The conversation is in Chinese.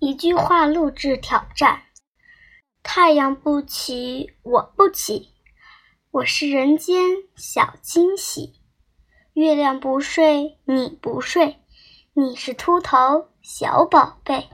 一句话录制挑战。太阳不起我不起我是人间小惊喜。月亮不睡你不睡你是秃头小宝贝。